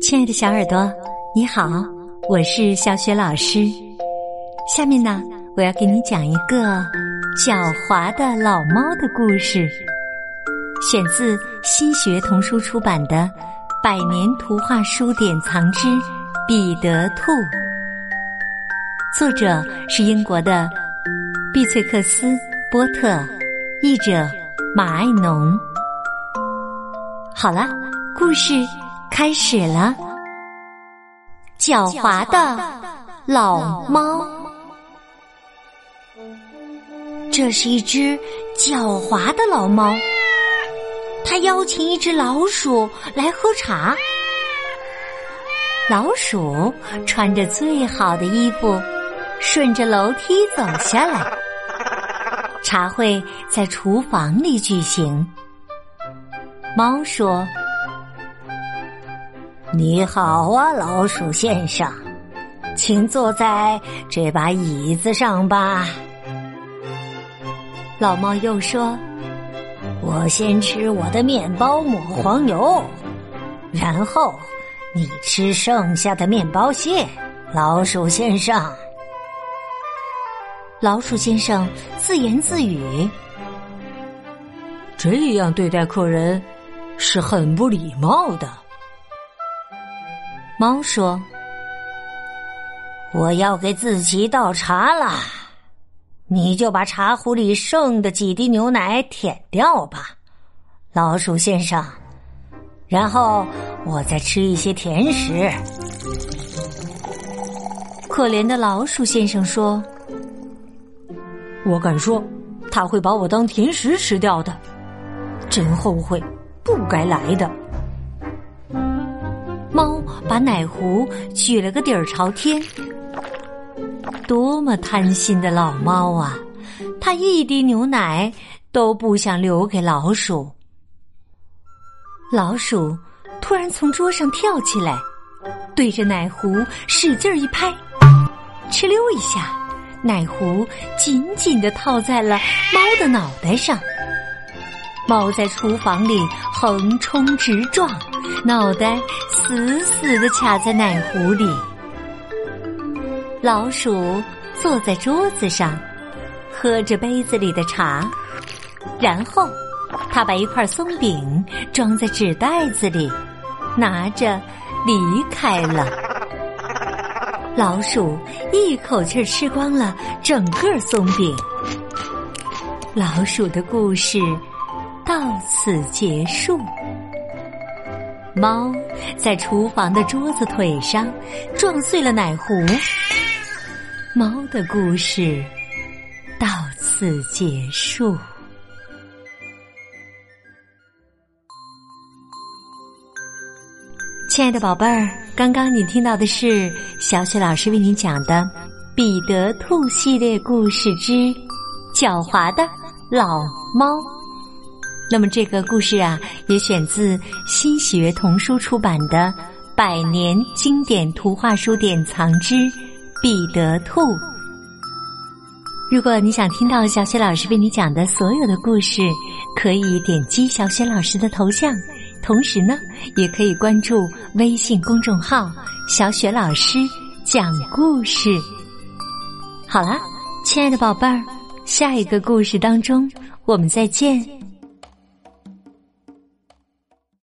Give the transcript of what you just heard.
亲爱的小耳朵，你好，我是小雪老师。下面呢，我要给你讲一个狡猾的老猫的故事，选自新学童书出版的《百年图画书典藏之彼得兔》，作者是英国的碧翠克斯·波特，译者马爱农。好了，故事。开始了，狡猾的老猫。这是一只狡猾的老猫，它邀请一只老鼠来喝茶。老鼠穿着最好的衣服，顺着楼梯走下来。茶会在厨房里举行。猫说。你好啊，老鼠先生，请坐在这把椅子上吧。老猫又说：“我先吃我的面包抹黄油，然后你吃剩下的面包屑。”老鼠先生，老鼠先生自言自语：“这样对待客人是很不礼貌的。”猫说：“我要给自己倒茶了，你就把茶壶里剩的几滴牛奶舔掉吧，老鼠先生。然后我再吃一些甜食。”可怜的老鼠先生说：“我敢说，他会把我当甜食吃掉的，真后悔，不该来的。”把奶壶举了个底儿朝天，多么贪心的老猫啊！它一滴牛奶都不想留给老鼠。老鼠突然从桌上跳起来，对着奶壶使劲一拍，哧溜一下，奶壶紧紧的套在了猫的脑袋上。猫在厨房里横冲直撞，脑袋死死的卡在奶壶里。老鼠坐在桌子上，喝着杯子里的茶，然后他把一块松饼装在纸袋子里，拿着离开了。老鼠一口气吃光了整个松饼。老鼠的故事。到此结束。猫在厨房的桌子腿上撞碎了奶壶。猫的故事到此结束。亲爱的宝贝儿，刚刚你听到的是小雪老师为你讲的《彼得兔》系列故事之《狡猾的老猫》。那么这个故事啊，也选自新学童书出版的《百年经典图画书典藏之彼得兔》。如果你想听到小雪老师为你讲的所有的故事，可以点击小雪老师的头像，同时呢，也可以关注微信公众号“小雪老师讲故事”。好了，亲爱的宝贝儿，下一个故事当中，我们再见。